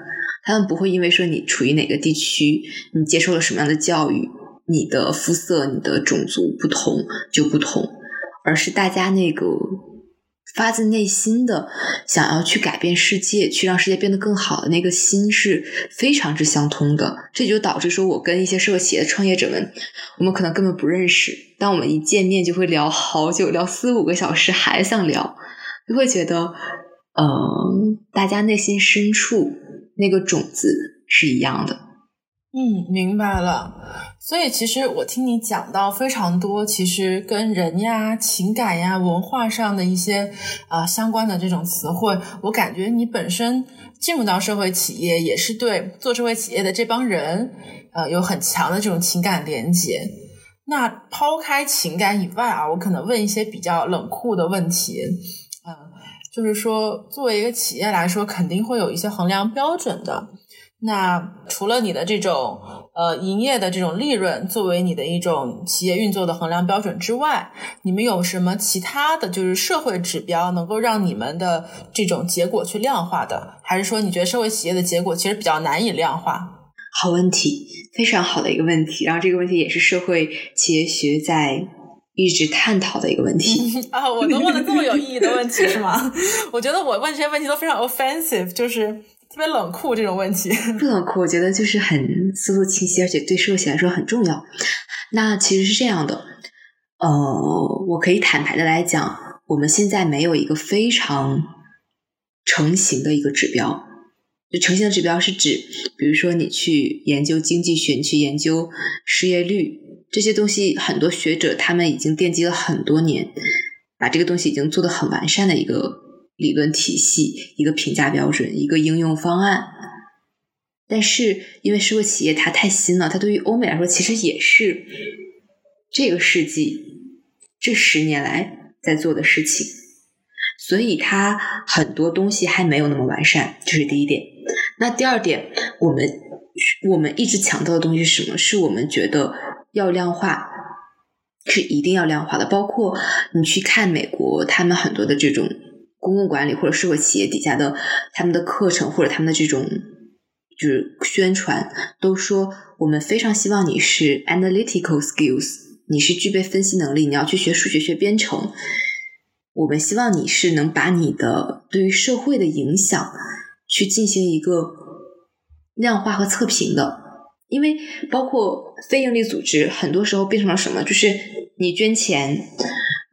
S1: 他们不会因为说你处于哪个地区，你接受了什么样的教育，你的肤色、你的种族不同就不同，而是大家那个发自内心的想要去改变世界，去让世界变得更好的那个心是非常之相通的。这就导致说我跟一些社会企业的创业者们，我们可能根本不认识，当我们一见面就会聊好久，聊四五个小时，还想聊，就会觉得，呃，大家内心深处那个种子是一样的。
S2: 嗯，明白了。所以其实我听你讲到非常多，其实跟人呀、情感呀、文化上的一些啊相关的这种词汇，我感觉你本身进入到社会企业，也是对做社会企业的这帮人，呃，有很强的这种情感连接。那抛开情感以外啊，我可能问一些比较冷酷的问题，嗯，就是说作为一个企业来说，肯定会有一些衡量标准的。那除了你的这种呃营业的这种利润作为你的一种企业运作的衡量标准之外，你们有什么其他的就是社会指标能够让你们的这种结果去量化的？还是说你觉得社会企业的结果其实比较难以量化？
S1: 好问题，非常好的一个问题。然后这个问题也是社会企业学在一直探讨的一个问题
S2: 啊！我都问了这么有意义的问题是吗？我觉得我问这些问题都非常 offensive，就是。特别冷酷这种问题，
S1: 不冷酷，我觉得就是很思路清晰，而且对社会企业来说很重要。那其实是这样的，呃，我可以坦白的来讲，我们现在没有一个非常成型的一个指标。就成型的指标是指，比如说你去研究经济学，你去研究失业率这些东西，很多学者他们已经奠基了很多年，把这个东西已经做的很完善的一个。理论体系、一个评价标准、一个应用方案，但是因为社会企业它太新了，它对于欧美来说其实也是这个世纪这十年来在做的事情，所以它很多东西还没有那么完善，这是第一点。那第二点，我们我们一直强调的东西是什么？是我们觉得要量化，是一定要量化的。包括你去看美国，他们很多的这种。公共管理或者社会企业底下的他们的课程或者他们的这种就是宣传，都说我们非常希望你是 analytical skills，你是具备分析能力，你要去学数学学编程。我们希望你是能把你的对于社会的影响去进行一个量化和测评的，因为包括非营利组织很多时候变成了什么，就是你捐钱，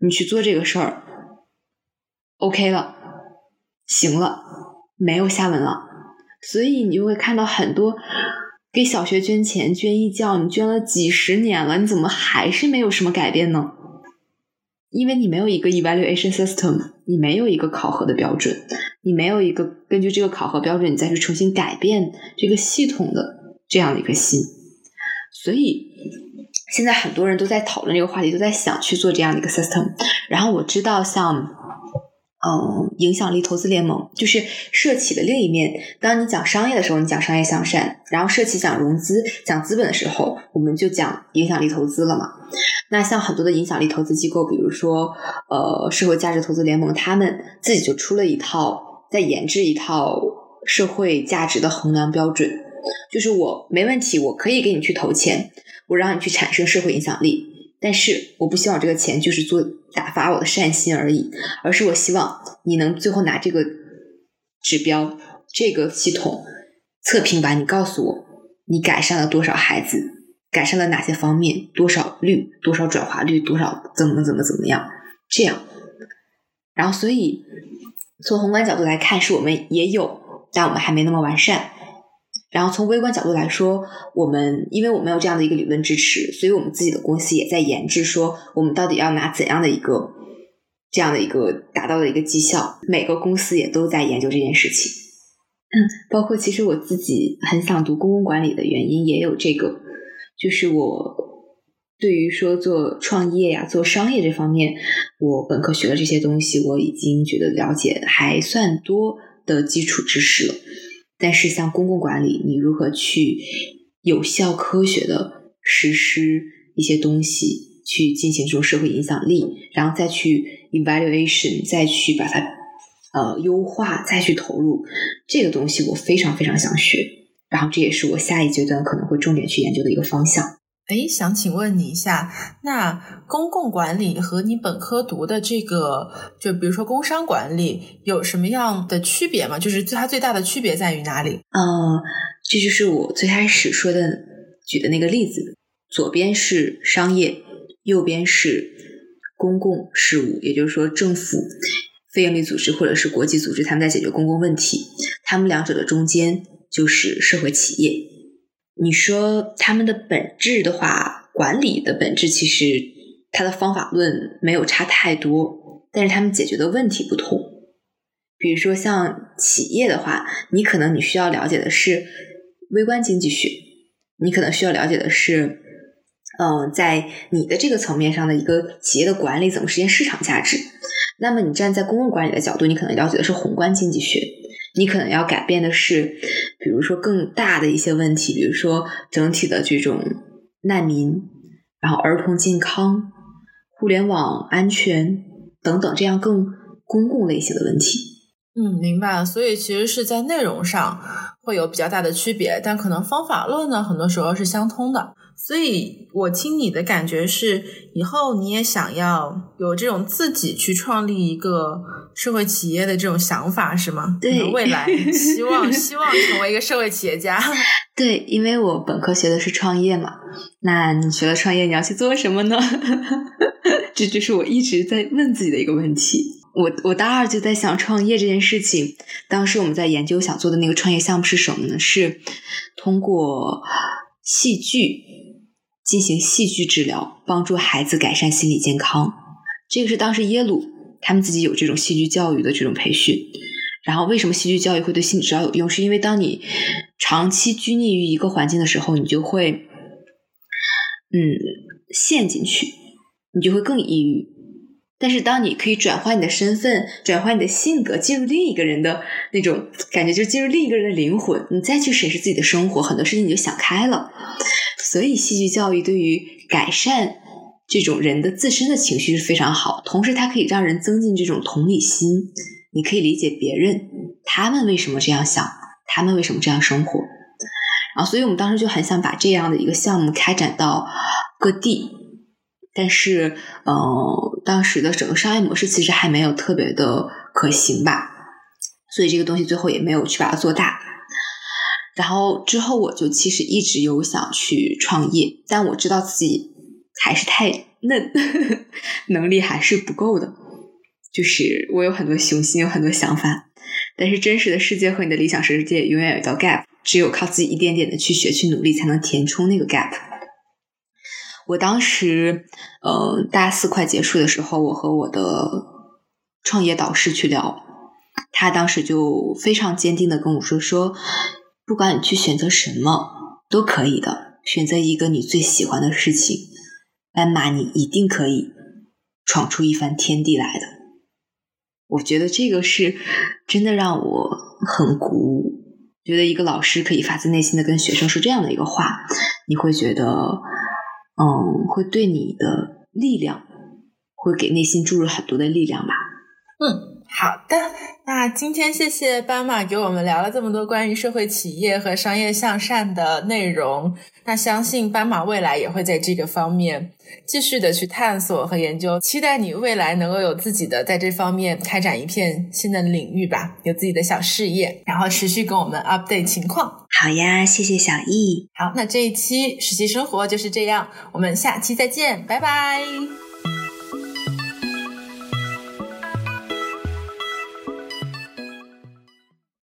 S1: 你去做这个事儿。OK 了，行了，没有下文了，所以你就会看到很多给小学捐钱、捐义教，你捐了几十年了，你怎么还是没有什么改变呢？因为你没有一个 evaluation system，你没有一个考核的标准，你没有一个根据这个考核标准，你再去重新改变这个系统的这样的一个心。所以现在很多人都在讨论这个话题，都在想去做这样的一个 system。然后我知道像。嗯，影响力投资联盟就是社企的另一面。当你讲商业的时候，你讲商业向善；然后社企讲融资、讲资本的时候，我们就讲影响力投资了嘛。那像很多的影响力投资机构，比如说呃社会价值投资联盟，他们自己就出了一套，在研制一套社会价值的衡量标准。就是我没问题，我可以给你去投钱，我让你去产生社会影响力。但是我不希望这个钱就是做打发我的善心而已，而是我希望你能最后拿这个指标、这个系统测评完，你告诉我你改善了多少孩子，改善了哪些方面，多少率、多少转化率、多少怎么怎么怎么样，这样。然后，所以从宏观角度来看，是我们也有，但我们还没那么完善。然后从微观角度来说，我们因为我们有这样的一个理论支持，所以我们自己的公司也在研制，说我们到底要拿怎样的一个这样的一个达到的一个绩效。每个公司也都在研究这件事情。嗯，包括其实我自己很想读公共管理的原因也有这个，就是我对于说做创业呀、做商业这方面，我本科学的这些东西，我已经觉得了解还算多的基础知识了。但是，像公共管理，你如何去有效、科学的实施一些东西，去进行这种社会影响力，然后再去 evaluation，再去把它呃优化，再去投入这个东西，我非常非常想学。然后，这也是我下一阶段可能会重点去研究的一个方向。
S2: 哎，想请问你一下，那公共管理和你本科读的这个，就比如说工商管理，有什么样的区别吗？就是它最大的区别在于哪里？
S1: 嗯，这就是我最开始说的举的那个例子，左边是商业，右边是公共事务，也就是说政府、非营利组织或者是国际组织，他们在解决公共问题，他们两者的中间就是社会企业。你说他们的本质的话，管理的本质其实它的方法论没有差太多，但是他们解决的问题不同。比如说像企业的话，你可能你需要了解的是微观经济学，你可能需要了解的是，嗯，在你的这个层面上的一个企业的管理怎么实现市场价值。那么你站在公共管理的角度，你可能了解的是宏观经济学。你可能要改变的是，比如说更大的一些问题，比如说整体的这种难民，然后儿童健康、互联网安全等等这样更公共类型的问题。
S2: 嗯，明白了。所以其实是在内容上会有比较大的区别，但可能方法论呢，很多时候是相通的。所以我听你的感觉是，以后你也想要有这种自己去创立一个社会企业的这种想法，是吗？
S1: 对，
S2: 未来 希望希望成为一个社会企业家。
S1: 对，因为我本科学的是创业嘛，那你学了创业，你要去做什么呢？这就是我一直在问自己的一个问题。我我大二就在想创业这件事情，当时我们在研究想做的那个创业项目是什么呢？是通过戏剧。进行戏剧治疗，帮助孩子改善心理健康。这个是当时耶鲁他们自己有这种戏剧教育的这种培训。然后，为什么戏剧教育会对心理治疗有用？是因为当你长期拘泥于一个环境的时候，你就会嗯陷进去，你就会更抑郁。但是，当你可以转换你的身份，转换你的性格，进入另一个人的那种感觉，就进入另一个人的灵魂，你再去审视自己的生活，很多事情你就想开了。所以，戏剧教育对于改善这种人的自身的情绪是非常好，同时它可以让人增进这种同理心。你可以理解别人，他们为什么这样想，他们为什么这样生活。然后，所以我们当时就很想把这样的一个项目开展到各地，但是，呃，当时的整个商业模式其实还没有特别的可行吧，所以这个东西最后也没有去把它做大。然后之后，我就其实一直有想去创业，但我知道自己还是太嫩，呵 呵能力还是不够的。就是我有很多雄心，有很多想法，但是真实的世界和你的理想世界永远有一道 gap，只有靠自己一点点的去学、去努力，才能填充那个 gap。我当时，呃，大四快结束的时候，我和我的创业导师去聊，他当时就非常坚定的跟我说说。不管你去选择什么都可以的，选择一个你最喜欢的事情，斑马你一定可以闯出一番天地来的。我觉得这个是真的让我很鼓舞。觉得一个老师可以发自内心的跟学生说这样的一个话，你会觉得，嗯，会对你的力量，会给内心注入很多的力量吧。
S2: 嗯。好的，那今天谢谢斑马给我们聊了这么多关于社会企业和商业向善的内容。那相信斑马未来也会在这个方面继续的去探索和研究。期待你未来能够有自己的在这方面开展一片新的领域吧，有自己的小事业，然后持续跟我们 update 情况。
S1: 好呀，谢谢小易。
S2: 好，那这一期实习生活就是这样，我们下期再见，拜拜。